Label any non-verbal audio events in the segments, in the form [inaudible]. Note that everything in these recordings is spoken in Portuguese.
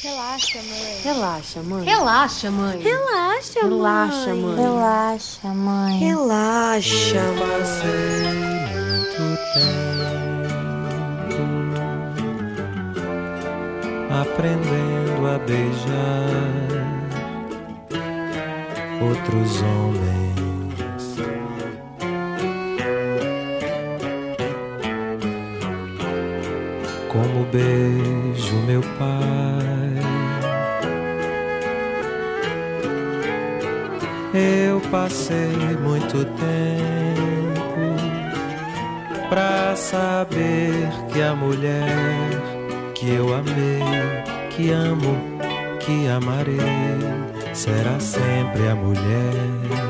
Relaxa, mãe. Relaxa, mãe. Relaxa, mãe. Relaxa, Relaxa, mãe. Relaxa, mãe. Relaxa, mãe. Passei muito tempo aprendendo a beijar outros homens. Como beijo meu pai. Eu passei muito tempo pra saber que a mulher que eu amei, que amo, que amarei, será sempre a mulher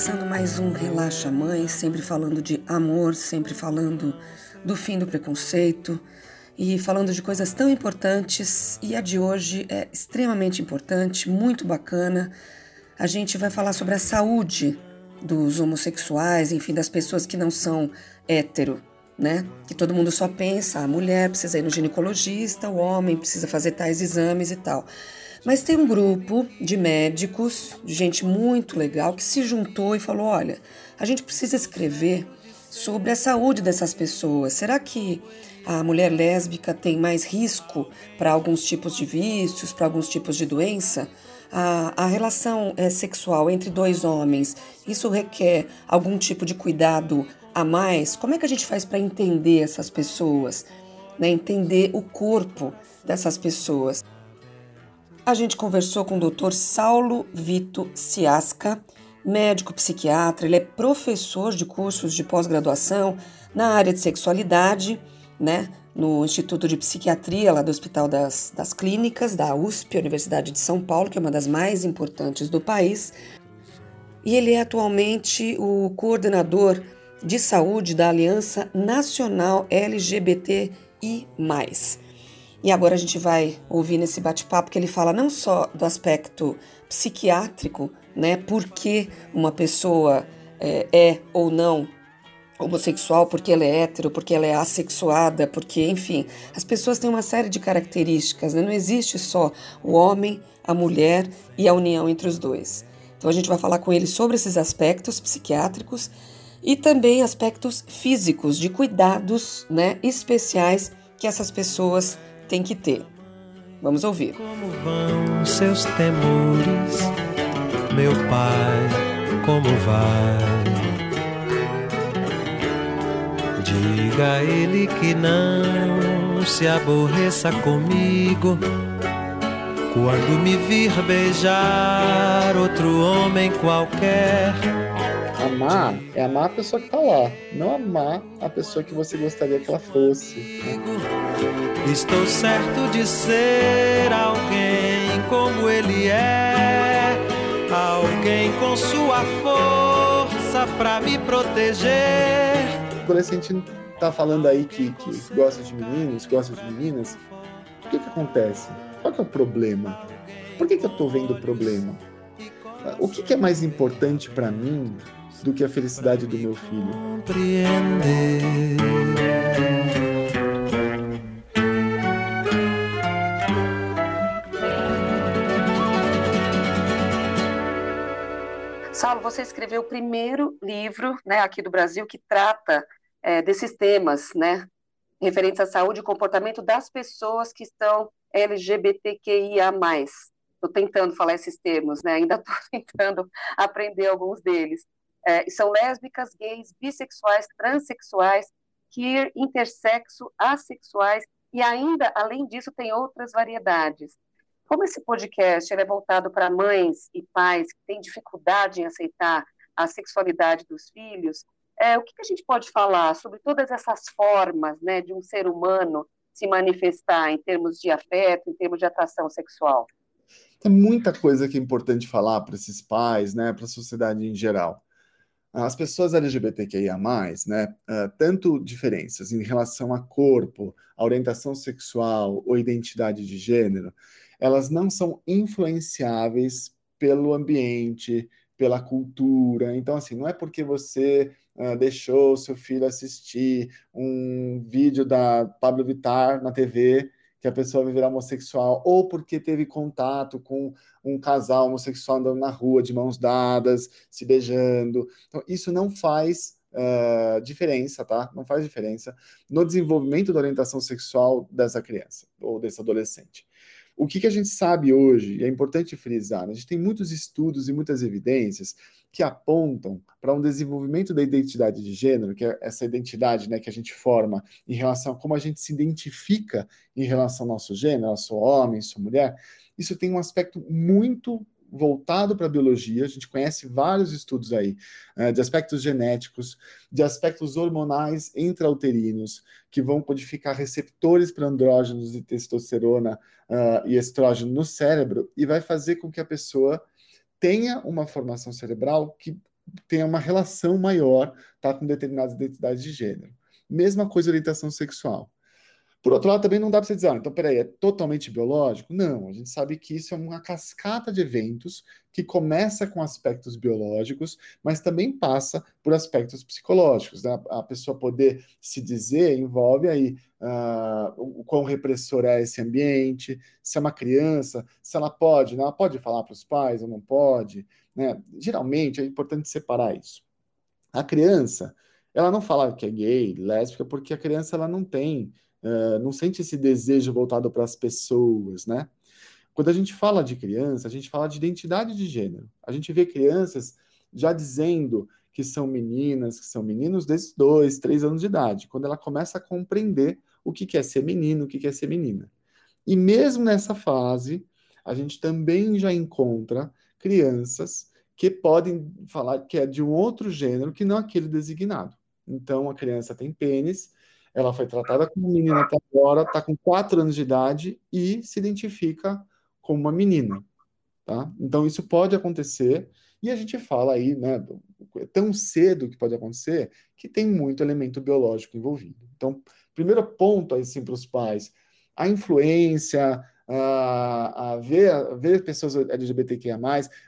começando mais um Relaxa Mãe, sempre falando de amor, sempre falando do fim do preconceito e falando de coisas tão importantes. E a de hoje é extremamente importante, muito bacana. A gente vai falar sobre a saúde dos homossexuais, enfim, das pessoas que não são hétero, né? Que todo mundo só pensa, a mulher precisa ir no ginecologista, o homem precisa fazer tais exames e tal. Mas tem um grupo de médicos, de gente muito legal, que se juntou e falou: olha, a gente precisa escrever sobre a saúde dessas pessoas. Será que a mulher lésbica tem mais risco para alguns tipos de vícios, para alguns tipos de doença? A, a relação é, sexual entre dois homens, isso requer algum tipo de cuidado a mais? Como é que a gente faz para entender essas pessoas? Né? Entender o corpo dessas pessoas? A gente conversou com o Dr. Saulo Vito Ciasca, médico psiquiatra, ele é professor de cursos de pós-graduação na área de sexualidade, né, no Instituto de Psiquiatria lá do Hospital das, das Clínicas, da USP, Universidade de São Paulo, que é uma das mais importantes do país. E ele é atualmente o coordenador de saúde da Aliança Nacional LGBTI+. E agora a gente vai ouvir nesse bate-papo que ele fala não só do aspecto psiquiátrico, né? Por que uma pessoa é, é ou não homossexual, porque ela é hétero, porque ela é assexuada, porque, enfim, as pessoas têm uma série de características, né? Não existe só o homem, a mulher e a união entre os dois. Então a gente vai falar com ele sobre esses aspectos psiquiátricos e também aspectos físicos, de cuidados né, especiais que essas pessoas têm que ter. Vamos ouvir. Como vão seus temores, meu pai? Como vai? Diga a ele que não se aborreça comigo quando me vir beijar outro homem qualquer. Amar é amar a pessoa que tá lá, não amar a pessoa que você gostaria que ela fosse. Estou certo de ser alguém como ele é, alguém com sua força pra me proteger. O adolescente tá falando aí que, que gosta de meninos, gosta de meninas. O que que acontece? Qual que é o problema? Por que que eu tô vendo o problema? O que que é mais importante para mim do que a felicidade do meu filho? Saulo, você escreveu o primeiro livro né, aqui do Brasil que trata é, desses temas, né, referentes à saúde e comportamento das pessoas que estão LGBTQIA+. Estou tentando falar esses termos, né, ainda [laughs] estou tentando aprender alguns deles. É, são lésbicas, gays, bissexuais, transexuais, queer, intersexo, assexuais e ainda, além disso, tem outras variedades. Como esse podcast é voltado para mães e pais que têm dificuldade em aceitar a sexualidade dos filhos, é, o que, que, a gente pode falar sobre todas essas formas né, de um ser humano se manifestar em termos de afeto, em termos de atração sexual? Tem muita coisa que é importante falar para esses pais, né, para a sociedade em geral. As pessoas LGBTQIA+, né, tanto diferenças em relação a corpo, a orientação sexual ou identidade de gênero, elas não são influenciáveis pelo ambiente, pela cultura. Então, assim, não é porque você uh, deixou seu filho assistir um vídeo da Pablo Vittar na TV que a pessoa vai homossexual, ou porque teve contato com um casal homossexual andando na rua de mãos dadas, se beijando. Então, isso não faz uh, diferença, tá? Não faz diferença no desenvolvimento da orientação sexual dessa criança ou desse adolescente. O que, que a gente sabe hoje, e é importante frisar, né? a gente tem muitos estudos e muitas evidências que apontam para um desenvolvimento da identidade de gênero, que é essa identidade né, que a gente forma em relação a como a gente se identifica em relação ao nosso gênero, eu sou homem, sou mulher, isso tem um aspecto muito voltado para a biologia, a gente conhece vários estudos aí, uh, de aspectos genéticos, de aspectos hormonais intrauterinos, que vão codificar receptores para andrógenos de testosterona uh, e estrógeno no cérebro, e vai fazer com que a pessoa tenha uma formação cerebral que tenha uma relação maior tá, com determinadas identidades de gênero. Mesma coisa orientação sexual. Por outro lado, também não dá para você dizer, ah, então peraí, é totalmente biológico? Não, a gente sabe que isso é uma cascata de eventos que começa com aspectos biológicos, mas também passa por aspectos psicológicos. Né? A pessoa poder se dizer envolve aí uh, o quão repressor é esse ambiente, se é uma criança, se ela pode, né? ela pode falar para os pais ou não pode. Né? Geralmente é importante separar isso. A criança, ela não fala que é gay, lésbica, porque a criança ela não tem uh, não sente esse desejo voltado para as pessoas, né? Quando a gente fala de criança, a gente fala de identidade de gênero. A gente vê crianças já dizendo que são meninas, que são meninos desde dois, três anos de idade, quando ela começa a compreender o que é ser menino, o que é ser menina. E mesmo nessa fase, a gente também já encontra crianças que podem falar que é de um outro gênero que não aquele designado. Então, a criança tem pênis, ela foi tratada como menina até agora, está com 4 anos de idade e se identifica como uma menina. Tá? Então, isso pode acontecer, e a gente fala aí, né, é tão cedo que pode acontecer, que tem muito elemento biológico envolvido. Então, primeiro ponto aí, sim, para os pais, a influência, a, a ver, ver pessoas LGBTQIA+,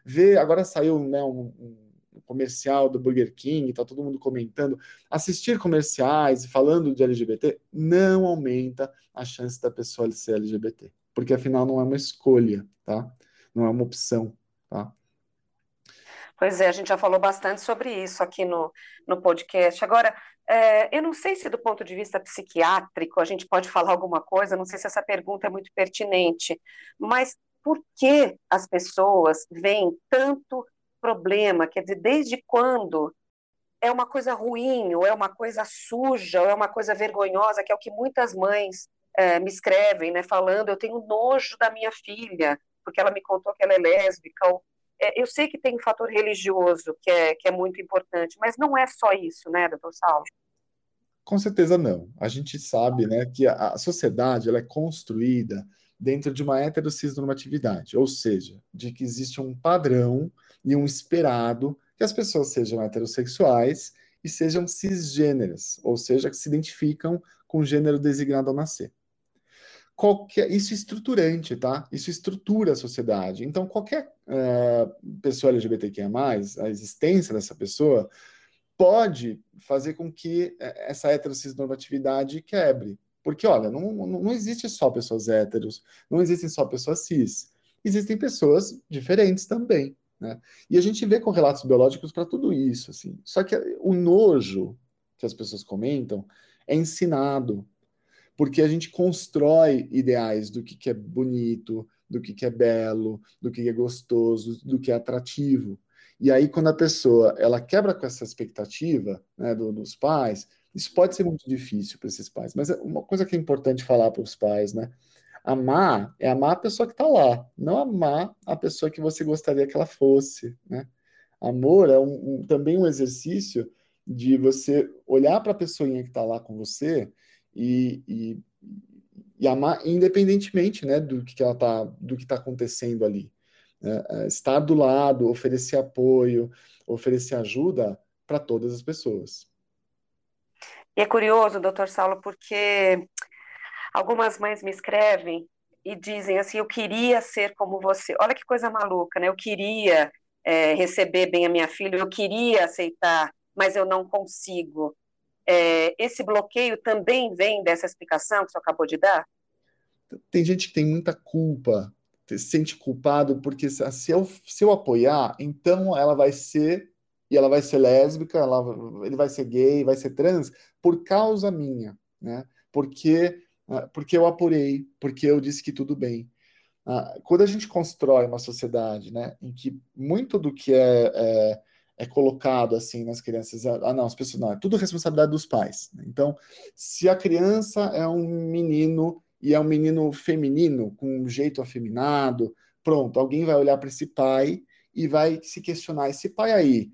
ver, agora saiu né, um, um comercial do Burger King, tá todo mundo comentando, assistir comerciais e falando de LGBT não aumenta a chance da pessoa ser LGBT, porque afinal não é uma escolha, tá? Não é uma opção, tá? Pois é, a gente já falou bastante sobre isso aqui no, no podcast. Agora, é, eu não sei se do ponto de vista psiquiátrico a gente pode falar alguma coisa, não sei se essa pergunta é muito pertinente, mas por que as pessoas veem tanto problema, quer dizer, desde quando é uma coisa ruim, ou é uma coisa suja, ou é uma coisa vergonhosa, que é o que muitas mães é, me escrevem, né, falando, eu tenho nojo da minha filha, porque ela me contou que ela é lésbica, ou, é, eu sei que tem um fator religioso que é, que é muito importante, mas não é só isso, né, doutor Saulo? Com certeza não. A gente sabe, né, que a, a sociedade, ela é construída dentro de uma heterocisnormatividade, ou seja, de que existe um padrão e um esperado que as pessoas sejam heterossexuais e sejam cisgêneras, ou seja, que se identificam com o gênero designado ao nascer. Qualquer, isso é estruturante, tá? Isso estrutura a sociedade. Então, qualquer uh, pessoa LGBTQIA, a existência dessa pessoa, pode fazer com que eh, essa heterocisnormatividade quebre. Porque, olha, não, não existe só pessoas héteros, não existem só pessoas cis. Existem pessoas diferentes também. Né? E a gente vê com relatos biológicos para tudo isso. Assim. Só que o nojo que as pessoas comentam é ensinado, porque a gente constrói ideais do que, que é bonito, do que, que é belo, do que é gostoso, do que é atrativo. E aí, quando a pessoa ela quebra com essa expectativa né, do, dos pais, isso pode ser muito difícil para esses pais, mas é uma coisa que é importante falar para os pais, né? Amar é amar a pessoa que está lá, não amar a pessoa que você gostaria que ela fosse, né? Amor é um, um, também um exercício de você olhar para a pessoinha que está lá com você e, e, e, amar independentemente, né, do que, que ela tá, do que está acontecendo ali. Né? É, estar do lado, oferecer apoio, oferecer ajuda para todas as pessoas. E é curioso, doutor Saulo, porque algumas mães me escrevem e dizem assim: Eu queria ser como você. Olha que coisa maluca, né? Eu queria é, receber bem a minha filha, eu queria aceitar, mas eu não consigo. É, esse bloqueio também vem dessa explicação que você acabou de dar? Tem gente que tem muita culpa, se sente culpado, porque se eu, se eu apoiar, então ela vai ser, e ela vai ser lésbica, ela, ele vai ser gay, vai ser trans, por causa minha, né? Porque, porque eu apurei, porque eu disse que tudo bem. Ah, quando a gente constrói uma sociedade, né, em que muito do que é, é, é colocado assim nas crianças, ah, não, as pessoas não, é tudo responsabilidade dos pais. Né? Então, se a criança é um menino e é um menino feminino, com um jeito afeminado, pronto, alguém vai olhar para esse pai e vai se questionar: esse pai aí,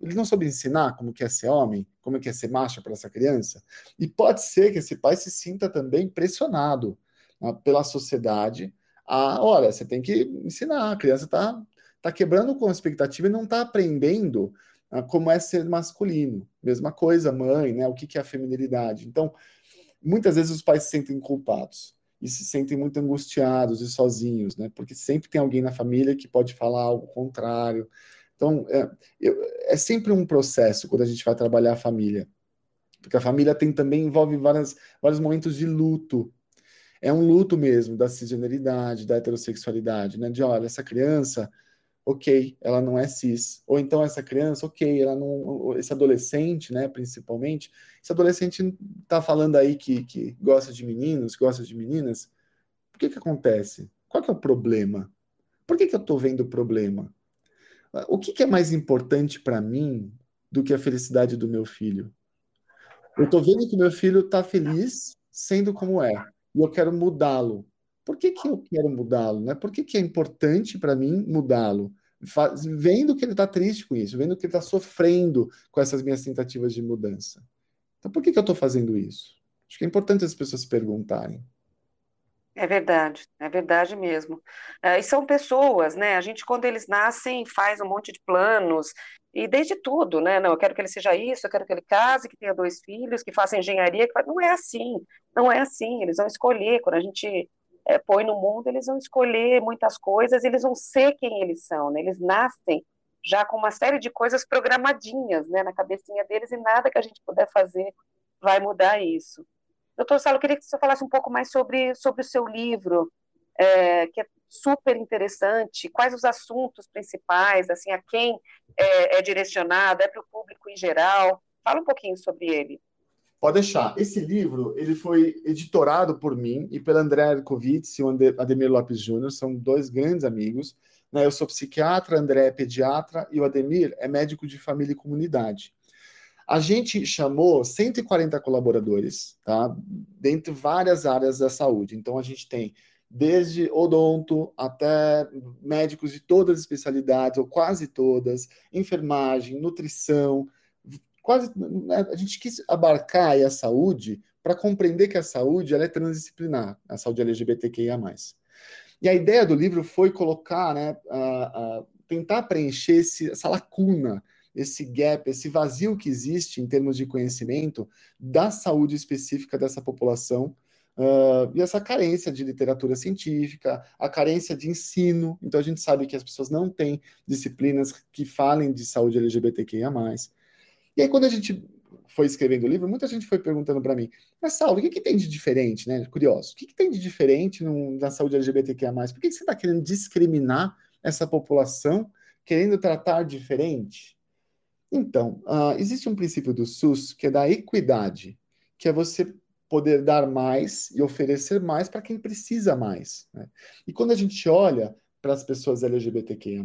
ele não soube ensinar como que é ser homem, como que é ser macho para essa criança? E pode ser que esse pai se sinta também pressionado né, pela sociedade a, olha, você tem que ensinar, a criança está tá quebrando com a expectativa e não está aprendendo ah, como é ser masculino. Mesma coisa, mãe, né? O que, que é a feminilidade. Então, muitas vezes os pais se sentem culpados e se sentem muito angustiados e sozinhos, né? Porque sempre tem alguém na família que pode falar algo contrário. Então, é, é sempre um processo quando a gente vai trabalhar a família. Porque a família tem também envolve várias, vários momentos de luto, é um luto mesmo da cisgeneridade, da heterossexualidade, né? De olha, essa criança, ok, ela não é cis. Ou então essa criança, ok, ela não. Esse adolescente, né, principalmente, esse adolescente tá falando aí que, que gosta de meninos, gosta de meninas. Por que que acontece? Qual que é o problema? Por que que eu tô vendo o problema? O que, que é mais importante para mim do que a felicidade do meu filho? Eu tô vendo que meu filho tá feliz sendo como é e eu quero mudá-lo. Por que, que eu quero mudá-lo? Né? Por que, que é importante para mim mudá-lo? Vendo que ele está triste com isso, vendo que ele está sofrendo com essas minhas tentativas de mudança. Então, por que, que eu estou fazendo isso? Acho que é importante as pessoas se perguntarem. É verdade, é verdade mesmo. É, e são pessoas, né? A gente, quando eles nascem, faz um monte de planos, e desde tudo, né? Não, eu quero que ele seja isso, eu quero que ele case, que tenha dois filhos, que faça engenharia. Que... Não é assim, não é assim. Eles vão escolher, quando a gente é, põe no mundo, eles vão escolher muitas coisas, eles vão ser quem eles são, né? Eles nascem já com uma série de coisas programadinhas, né, na cabecinha deles, e nada que a gente puder fazer vai mudar isso. Doutor Salo, queria que você falasse um pouco mais sobre, sobre o seu livro, é, que é super interessante. Quais os assuntos principais, assim, a quem é, é direcionado? É para o público em geral? Fala um pouquinho sobre ele. Pode deixar. Esse livro ele foi editorado por mim e pelo André Erkovitz e o Ademir Lopes Júnior, são dois grandes amigos. Né? Eu sou psiquiatra, André é pediatra e o Ademir é médico de família e comunidade. A gente chamou 140 colaboradores, tá? Dentre várias áreas da saúde. Então a gente tem desde odonto até médicos de todas as especialidades, ou quase todas, enfermagem, nutrição, quase né, a gente quis abarcar a saúde para compreender que a saúde ela é transdisciplinar, a saúde LGBTQIA+. E a ideia do livro foi colocar, né, a, a tentar preencher esse, essa lacuna esse gap, esse vazio que existe em termos de conhecimento da saúde específica dessa população. Uh, e essa carência de literatura científica, a carência de ensino. Então, a gente sabe que as pessoas não têm disciplinas que falem de saúde LGBTQIA. E aí, quando a gente foi escrevendo o livro, muita gente foi perguntando para mim, mas Saulo, o que, que, tem de diferente, né? Curioso, o que, que tem de diferente no, na saúde LGBTQIA? Por que, que você está querendo discriminar essa população, querendo tratar diferente? Então, uh, existe um princípio do SUS que é da equidade, que é você poder dar mais e oferecer mais para quem precisa mais. Né? E quando a gente olha para as pessoas LGBTQIA+,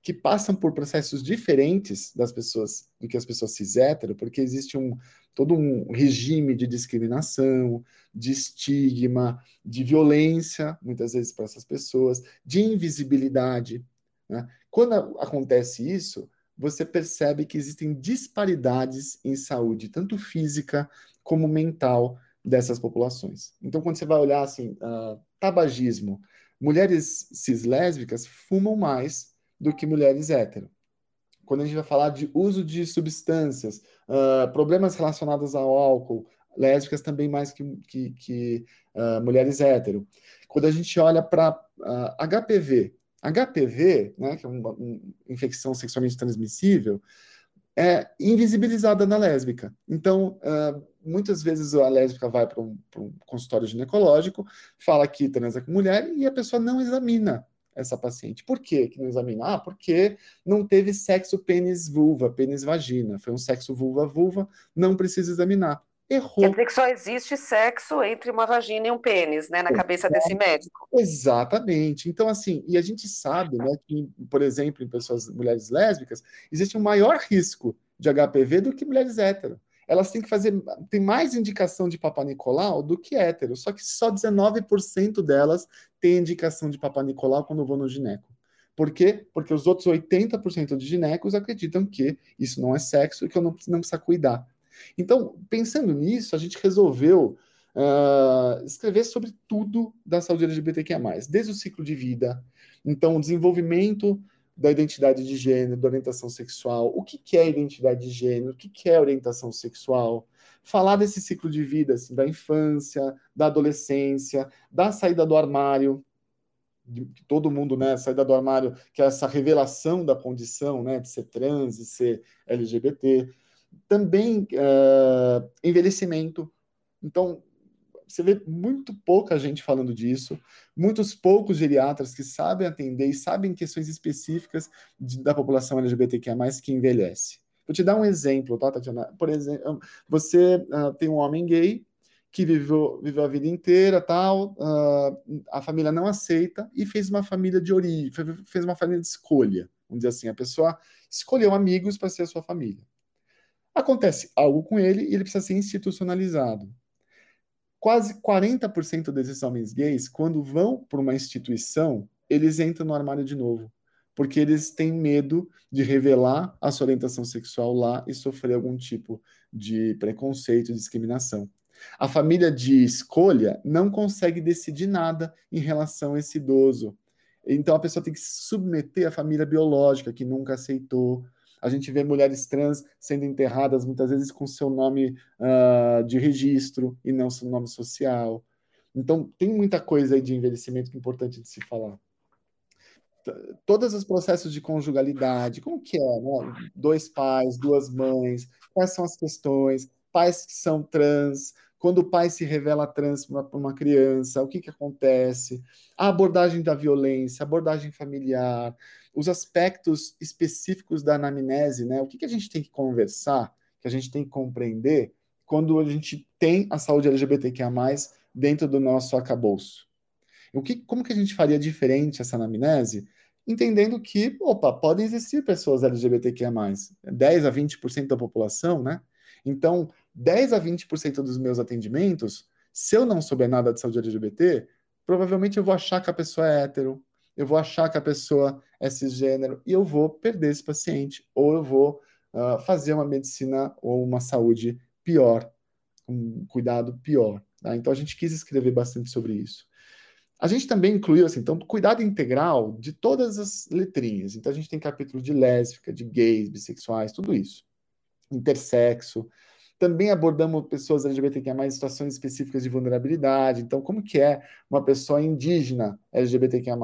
que passam por processos diferentes das pessoas do que as pessoas cis hétero, porque existe um todo um regime de discriminação, de estigma, de violência, muitas vezes para essas pessoas, de invisibilidade. Né? Quando acontece isso, você percebe que existem disparidades em saúde, tanto física como mental, dessas populações. Então, quando você vai olhar assim, uh, tabagismo, mulheres cis-lésbicas fumam mais do que mulheres hétero. Quando a gente vai falar de uso de substâncias, uh, problemas relacionados ao álcool, lésbicas também mais que, que, que uh, mulheres hétero. Quando a gente olha para HPV, HPV, né, que é uma, infecção sexualmente transmissível, é invisibilizada na lésbica. Então, uh, muitas vezes a lésbica vai para um, um, consultório ginecológico, fala que transa com mulher e a pessoa não examina essa paciente. Por quê que não examina? Ah, porque não teve sexo pênis-vulva, pênis-vagina. Foi um sexo vulva-vulva, não precisa examinar. Errou. Quer dizer que só existe sexo entre uma vagina e um pênis, né, na cabeça desse médico. Exatamente. Então, assim, e a gente sabe, né, que, por exemplo, em pessoas, mulheres lésbicas, existe um maior risco de HPV do que mulheres hétero. Elas têm que fazer, tem mais indicação de Papa Nicolau do que hétero, só que só 19% delas têm indicação de Papa Nicolau quando vão no gineco. Por quê? Porque os outros 80% de ginecos acreditam que isso não é sexo e que eu não, não precisa cuidar. Então, pensando nisso, a gente resolveu uh, escrever sobre tudo da saúde LGBTQIA+, desde o ciclo de vida, então o desenvolvimento da identidade de gênero, da orientação sexual, o que, que é identidade de gênero, o que, que é orientação sexual, falar desse ciclo de vida, assim, da infância, da adolescência, da saída do armário, de todo mundo, né, saída do armário, que é essa revelação da condição, né, de ser trans e ser LGBT, também uh, envelhecimento. Então, você vê muito pouca gente falando disso, muitos poucos geriatras que sabem atender e sabem questões específicas de, da população LGBTQIA+, que envelhece. Vou te dar um exemplo, tá, Tatiana? Por exemplo, você uh, tem um homem gay que viveu, viveu a vida inteira, tal, uh, a família não aceita e fez uma família de origem, fez uma família de escolha. Vamos dizer assim, a pessoa escolheu amigos para ser a sua família. Acontece algo com ele e ele precisa ser institucionalizado. Quase 40% desses homens gays, quando vão para uma instituição, eles entram no armário de novo, porque eles têm medo de revelar a sua orientação sexual lá e sofrer algum tipo de preconceito, discriminação. A família de escolha não consegue decidir nada em relação a esse idoso. Então a pessoa tem que se submeter à família biológica que nunca aceitou, a gente vê mulheres trans sendo enterradas muitas vezes com seu nome uh, de registro e não seu nome social. Então, tem muita coisa aí de envelhecimento que é importante de se falar. Todos os processos de conjugalidade, como que é, né? Dois pais, duas mães, quais são as questões, pais que são trans, quando o pai se revela trans para uma, criança, o que, que acontece, a abordagem da violência, a abordagem familiar, os aspectos específicos da anamnese, né? O que, que a gente tem que conversar, que a gente tem que compreender quando a gente tem a saúde LGBTQIA+, dentro do nosso acabouço. O que, como que a gente faria diferente essa anamnese? Entendendo que, opa, podem existir pessoas LGBTQIA+, 10 a 20% da população, né? Então, 10 a 20% dos meus atendimentos, se eu não souber nada de saúde LGBT, provavelmente eu vou achar que a pessoa é hétero, eu vou achar que a pessoa é cisgênero e eu vou perder esse paciente, ou eu vou uh, fazer uma medicina ou uma saúde pior, um cuidado pior. Tá? Então a gente quis escrever bastante sobre isso. A gente também incluiu, assim, então, cuidado integral de todas as letrinhas. Então a gente tem capítulo de lésbica, de gays, bissexuais, tudo isso. Intersexo. Também abordamos pessoas LGBTQIA+, em situações específicas de vulnerabilidade. Então, como que é uma pessoa indígena LGBTQIA+,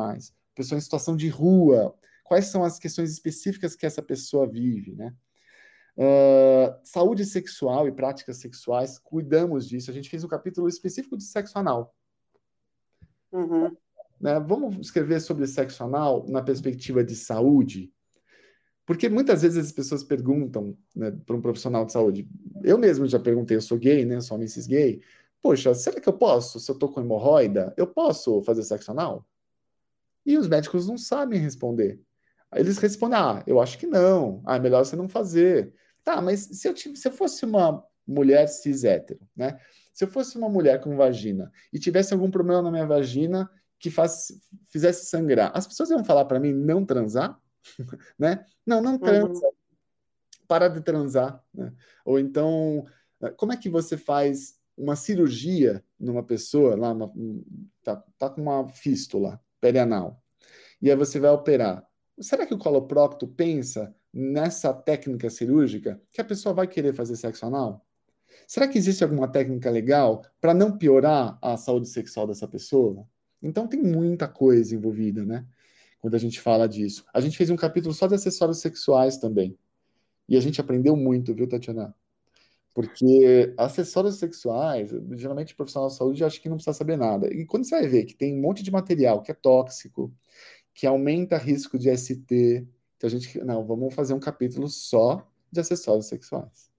pessoa em situação de rua, quais são as questões específicas que essa pessoa vive, né? Uh, saúde sexual e práticas sexuais, cuidamos disso. A gente fez um capítulo específico de sexo anal. Uhum. Né? Vamos escrever sobre sexo anal na perspectiva de saúde? Porque muitas vezes as pessoas perguntam né, para um profissional de saúde. Eu mesmo já perguntei, eu sou gay, né? Sou homem cis gay. Poxa, será que eu posso? Se eu tô com hemorroida, eu posso fazer sexo anal? E os médicos não sabem responder. Eles respondem: ah, eu acho que não. Ah, é melhor você não fazer. Tá, mas se eu, se eu fosse uma mulher cis hétero, né? Se eu fosse uma mulher com vagina e tivesse algum problema na minha vagina que faz, fizesse sangrar, as pessoas iam falar para mim não transar? [laughs] né? Não, não transa. Uhum. Para de transar. Né? Ou então, como é que você faz uma cirurgia numa pessoa, lá, uma, tá, tá com uma fístula, perianal. E aí você vai operar. Será que o coloprocto pensa nessa técnica cirúrgica que a pessoa vai querer fazer sexo anal? Será que existe alguma técnica legal para não piorar a saúde sexual dessa pessoa? Então tem muita coisa envolvida, né? quando a gente fala disso. A gente fez um capítulo só de acessórios sexuais também. E a gente aprendeu muito, viu, Tatiana? Porque acessórios sexuais, geralmente o profissional de saúde acha que não precisa saber nada. E quando você vai ver que tem um monte de material que é tóxico, que aumenta risco de ST, então a gente, não, vamos fazer um capítulo só de acessórios sexuais.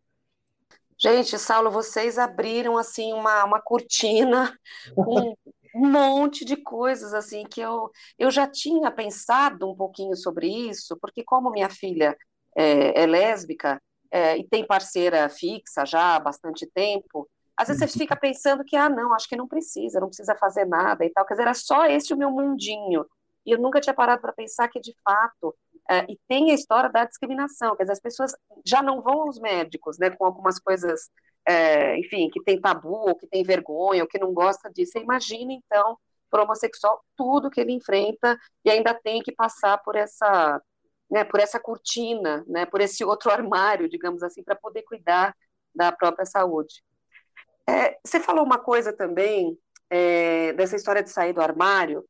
Gente, Saulo, vocês abriram assim uma, uma cortina [laughs] com um monte de coisas assim que eu, eu já tinha pensado um pouquinho sobre isso, porque como minha filha é, é lésbica, é, e tem parceira fixa já há bastante tempo, às vezes você fica pensando que, ah, não, acho que não precisa, não precisa fazer nada e tal. Quer dizer, era só esse o meu mundinho. E eu nunca tinha parado para pensar que, de fato, é, e tem a história da discriminação, quer dizer, as pessoas já não vão aos médicos, né, com algumas coisas, é, enfim, que tem tabu, ou que tem vergonha, ou que não gosta disso. Você imagina, então, para o homossexual, tudo que ele enfrenta e ainda tem que passar por essa né, por essa cortina, né, por esse outro armário, digamos assim, para poder cuidar da própria saúde. É, você falou uma coisa também é, dessa história de sair do armário.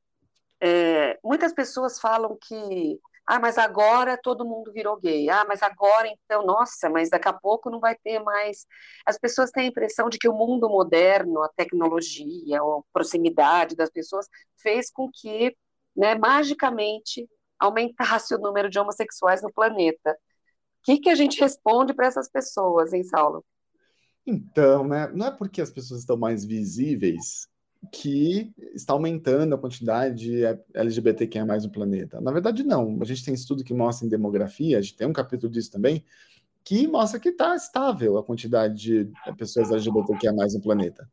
É, muitas pessoas falam que, ah, mas agora todo mundo virou gay. Ah, mas agora então, nossa, mas daqui a pouco não vai ter mais. As pessoas têm a impressão de que o mundo moderno, a tecnologia, a proximidade das pessoas fez com que, né, magicamente aumentasse o número de homossexuais no planeta. O que, que a gente responde para essas pessoas, hein, Saulo? Então, né, não é porque as pessoas estão mais visíveis que está aumentando a quantidade de LGBTQIA no planeta. Na verdade, não. A gente tem estudo que mostra em demografia, a gente tem um capítulo disso também, que mostra que está estável a quantidade de pessoas LGBTQIA no planeta.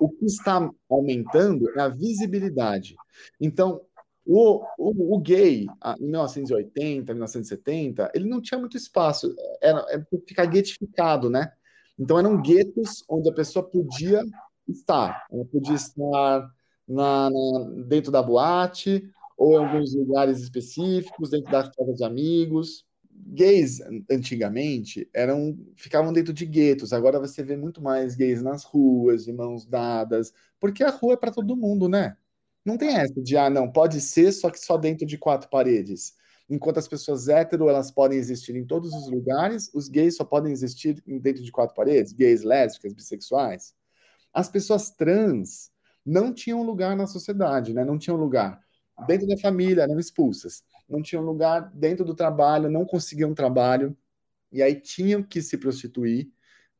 O que está aumentando é a visibilidade. Então, o, o, o, gay, em 1980, 1970, ele não tinha muito espaço, era, era ficar guetificado, né? Então eram guetos onde a pessoa podia estar. Ela podia estar na, na, dentro da boate, ou em alguns lugares específicos, dentro da casa de amigos. Gays, antigamente, eram ficavam dentro de guetos. Agora você vê muito mais gays nas ruas, de mãos dadas, porque a rua é para todo mundo, né? Não tem essa de, ah, não, pode ser, só que só dentro de quatro paredes. Enquanto as pessoas hétero, elas podem existir em todos os lugares, os gays só podem existir dentro de quatro paredes, gays, lésbicas, bissexuais. As pessoas trans não tinham lugar na sociedade, né? Não tinham lugar dentro da família, eram expulsas. Não tinham lugar dentro do trabalho, não conseguiam trabalho, e aí tinham que se prostituir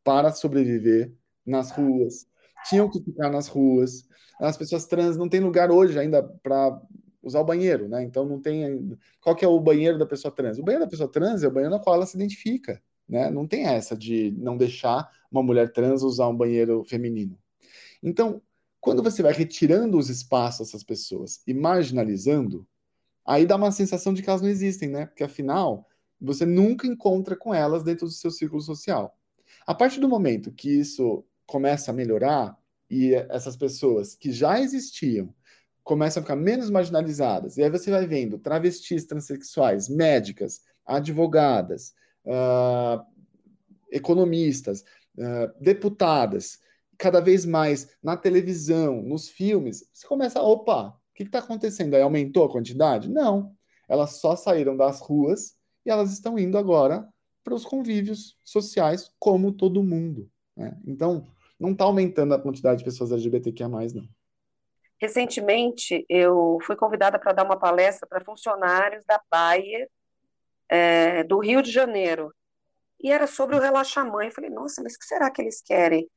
para sobreviver nas ruas, tinham que ficar nas ruas, as pessoas trans não têm lugar hoje ainda para usar o banheiro, né? Então não tem. Qual que é o banheiro da pessoa trans? O banheiro da pessoa trans é o banheiro na qual ela se identifica, né? Não tem essa de não deixar uma mulher trans usar um banheiro feminino. Então, quando você vai retirando os espaços dessas pessoas e marginalizando, aí dá uma sensação de que elas não existem, né? Porque afinal, você nunca encontra com elas dentro do seu círculo social. A partir do momento que isso começa a melhorar, e essas pessoas que já existiam começam a ficar menos marginalizadas. E aí você vai vendo travestis, transexuais, médicas, advogadas, uh, economistas, uh, deputadas, cada vez mais na televisão, nos filmes, você começa, opa, o que está acontecendo? Aí aumentou a quantidade? Não. Elas só saíram das ruas e elas estão indo agora para os convívios sociais, como todo mundo. Né? Então, não está aumentando a quantidade de pessoas LGBTQIA+, não. Recentemente, eu fui convidada para dar uma palestra para funcionários da Bayer é, do Rio de Janeiro. E era sobre o Relaxamãe. Eu falei, nossa, mas o que será que eles querem?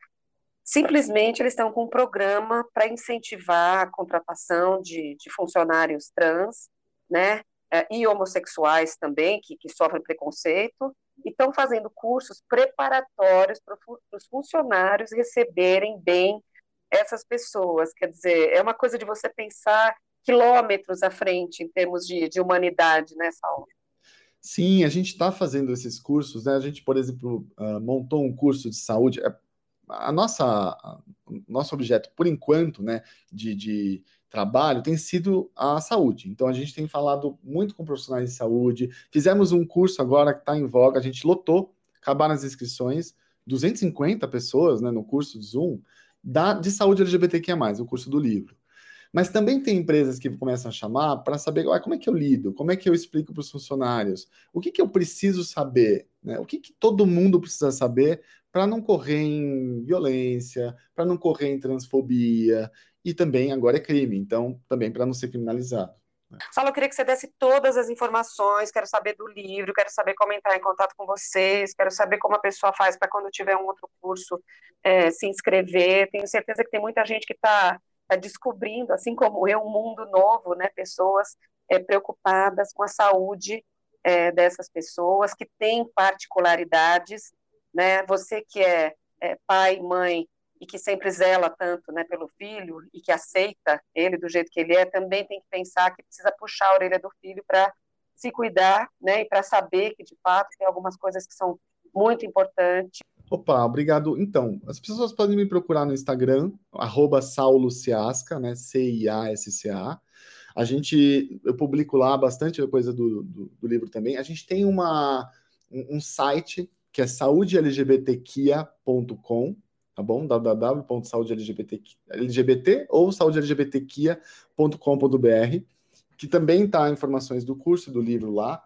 Simplesmente eles estão com um programa para incentivar a contratação de, de funcionários trans, né? É, e homossexuais também, que, que sofrem preconceito, e estão fazendo cursos preparatórios para os funcionários receberem bem essas pessoas. Quer dizer, é uma coisa de você pensar quilômetros à frente em termos de, de humanidade, né, Saulo? Sim, a gente está fazendo esses cursos, né? A gente, por exemplo, uh, montou um curso de saúde. É, a nossa, a, nosso objeto, por enquanto, né, de, de trabalho tem sido a saúde. Então a gente tem falado muito com profissionais de saúde. Fizemos um curso agora que está em voga, a gente lotou, acabaram as inscrições, 250 pessoas né, no curso de Zoom da, de saúde LGBTQIA, o curso do livro. Mas também tem empresas que começam a chamar para saber ah, como é que eu lido, como é que eu explico para os funcionários, o que, que eu preciso saber, né? o que, que todo mundo precisa saber para não correr em violência, para não correr em transfobia, e também agora é crime, então também para não ser criminalizado. Saulo, eu queria que você desse todas as informações, quero saber do livro, quero saber como entrar em contato com vocês, quero saber como a pessoa faz para quando tiver um outro curso é, se inscrever. Tenho certeza que tem muita gente que está tá descobrindo, assim como eu, um mundo novo, né? Pessoas é, preocupadas com a saúde é, dessas pessoas, que têm particularidades, né? Você que é, é pai, mãe, e que sempre zela tanto né, pelo filho e que aceita ele do jeito que ele é, também tem que pensar que precisa puxar a orelha do filho para se cuidar né, e para saber que, de fato, tem algumas coisas que são muito importantes. Opa, obrigado. Então, as pessoas podem me procurar no Instagram, sauluciasca, né, C-I-A-S-C-A. A gente, eu publico lá bastante coisa do, do, do livro também. A gente tem uma, um site que é saudelgbtquia.com, tá bom? www.saudelgbt ou saudelgbtquia.com.br, que também tá informações do curso do livro lá.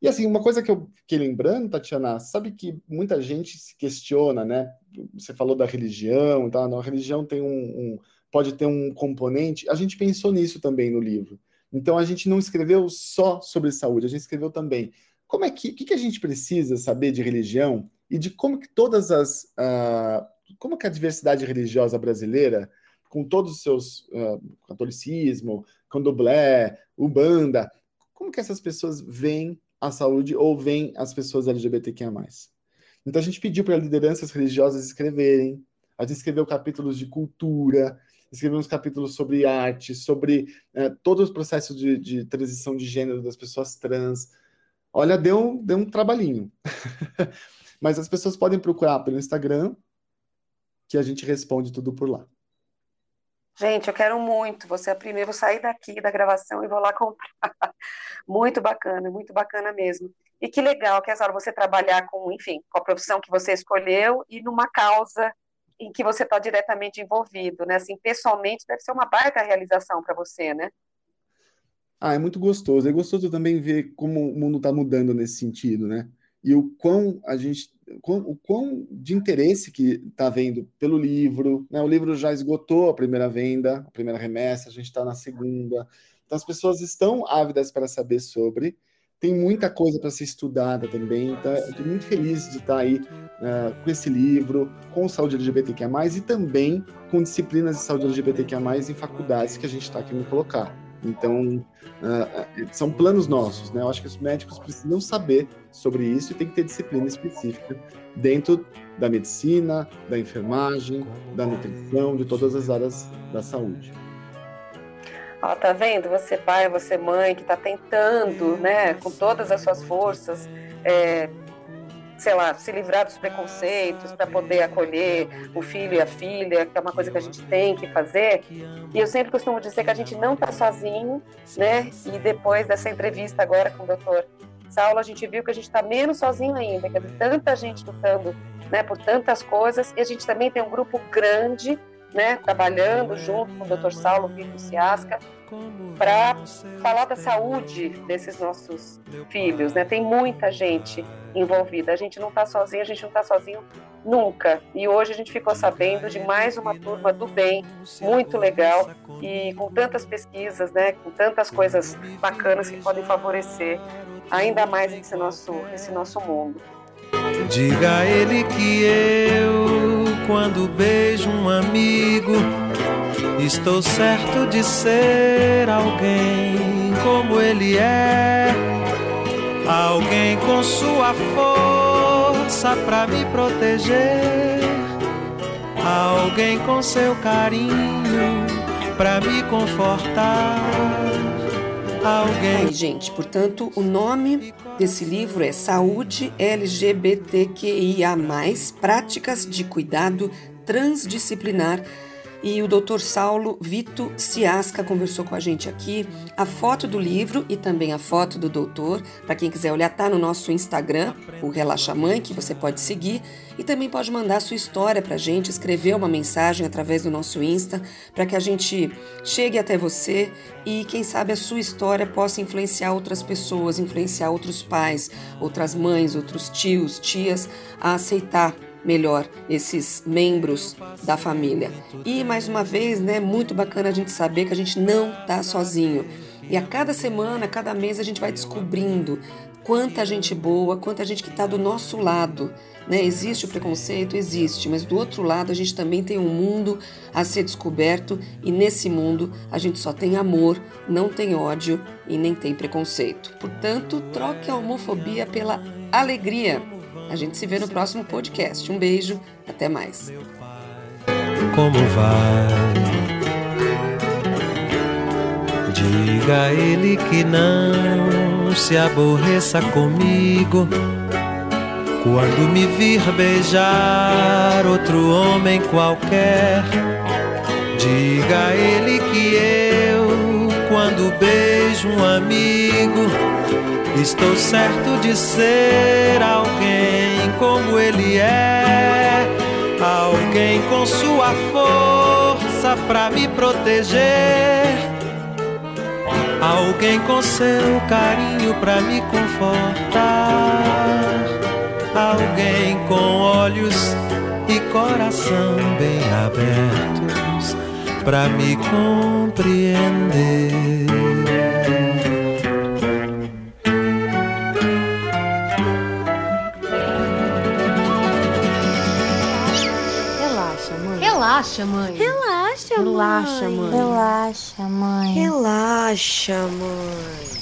E assim, uma coisa que eu fiquei lembrando, Tatiana, sabe que muita gente se questiona, né? Você falou da religião, tá? a religião tem um, um pode ter um componente. A gente pensou nisso também no livro. Então a gente não escreveu só sobre saúde, a gente escreveu também como é que, que, que a gente precisa saber de religião e de como que todas as uh, como que a diversidade religiosa brasileira, com todos os seus uh, catolicismo, candomblé, ubanda, como que essas pessoas veem a saúde ou veem as pessoas LGBTQIA+. Então a gente pediu para lideranças religiosas escreverem, a gente escreveu capítulos de cultura, escrevemos capítulos sobre arte, sobre uh, todo o processo de, de, transição de gênero das pessoas trans. Olha, deu, deu um trabalhinho. [laughs] Mas as pessoas podem procurar pelo Instagram, que a gente responde tudo por lá. Gente, eu quero muito. Você é a primeira, vou sair daqui da gravação e vou lá comprar. [laughs] muito bacana, muito bacana mesmo. E que legal, que hora você trabalhar com, enfim, com a profissão que você escolheu e numa causa em que você está diretamente envolvido, né? Assim, pessoalmente deve ser uma baita realização para você, né? Ah, é muito gostoso. É gostoso também ver como o mundo está mudando nesse sentido, né? E o quão a gente o quão de interesse que está vendo pelo livro. Né? O livro já esgotou a primeira venda, a primeira remessa, a gente está na segunda. Então as pessoas estão ávidas para saber sobre. Tem muita coisa para ser estudada também. Então, estou muito feliz de estar tá aí uh, com esse livro, com saúde LGBTQIA, e também com disciplinas de saúde LGBTQIA, em faculdades que a gente está querendo colocar. Então, uh, são planos nossos, né? Eu acho que os médicos precisam saber sobre isso e tem que ter disciplina específica dentro da medicina, da enfermagem, da nutrição, de todas as áreas da saúde. Ó, tá vendo? Você pai, você mãe, que está tentando, né, com todas as suas forças, é, sei lá, se livrar dos preconceitos, para poder acolher o filho e a filha, que é uma coisa que a gente tem que fazer. E eu sempre costumo dizer que a gente não está sozinho, né? E depois dessa entrevista agora com o doutor Saulo, a gente viu que a gente está menos sozinho ainda, que tem tanta gente lutando né, por tantas coisas, e a gente também tem um grupo grande né, trabalhando junto com o Dr. Saulo Vitor Ciasca para falar da saúde desses nossos filhos. Né? Tem muita gente envolvida. A gente não está sozinho, a gente não está sozinho nunca. E hoje a gente ficou sabendo de mais uma turma do bem, muito legal e com tantas pesquisas, né, com tantas coisas bacanas que podem favorecer ainda mais esse nosso, esse nosso mundo. Diga a ele que eu, quando beijo um amigo, estou certo de ser alguém como ele é. Alguém com sua força pra me proteger. Alguém com seu carinho pra me confortar. Alguém. Aí, gente, portanto, o nome desse livro é Saúde LGBTQIA, Práticas de Cuidado Transdisciplinar e o Dr. Saulo Vito Ciasca conversou com a gente aqui. A foto do livro e também a foto do doutor, para quem quiser olhar, tá no nosso Instagram, o Relaxa Mãe, que você pode seguir e também pode mandar sua história para a gente, escrever uma mensagem através do nosso Insta, para que a gente chegue até você e, quem sabe, a sua história possa influenciar outras pessoas, influenciar outros pais, outras mães, outros tios, tias a aceitar melhor esses membros da família. E mais uma vez, né, muito bacana a gente saber que a gente não está sozinho. E a cada semana, a cada mês a gente vai descobrindo quanta gente boa, quanta gente que está do nosso lado. Né? Existe o preconceito? Existe, mas do outro lado a gente também tem um mundo a ser descoberto e nesse mundo a gente só tem amor, não tem ódio e nem tem preconceito. Portanto, troque a homofobia pela alegria. A gente se vê no próximo podcast. Um beijo, até mais. Como vai? Diga a ele que não se aborreça comigo quando me vir beijar outro homem qualquer. Diga a ele que eu, quando beijo um amigo, estou certo de ser alguém como ele é. Alguém com sua força pra me proteger. Alguém com seu carinho pra me confortar. Alguém com olhos e coração bem abertos pra me compreender. Relaxa, mãe. Relaxa, Relaxa, mãe. Relaxa, mãe. Relaxa, mãe.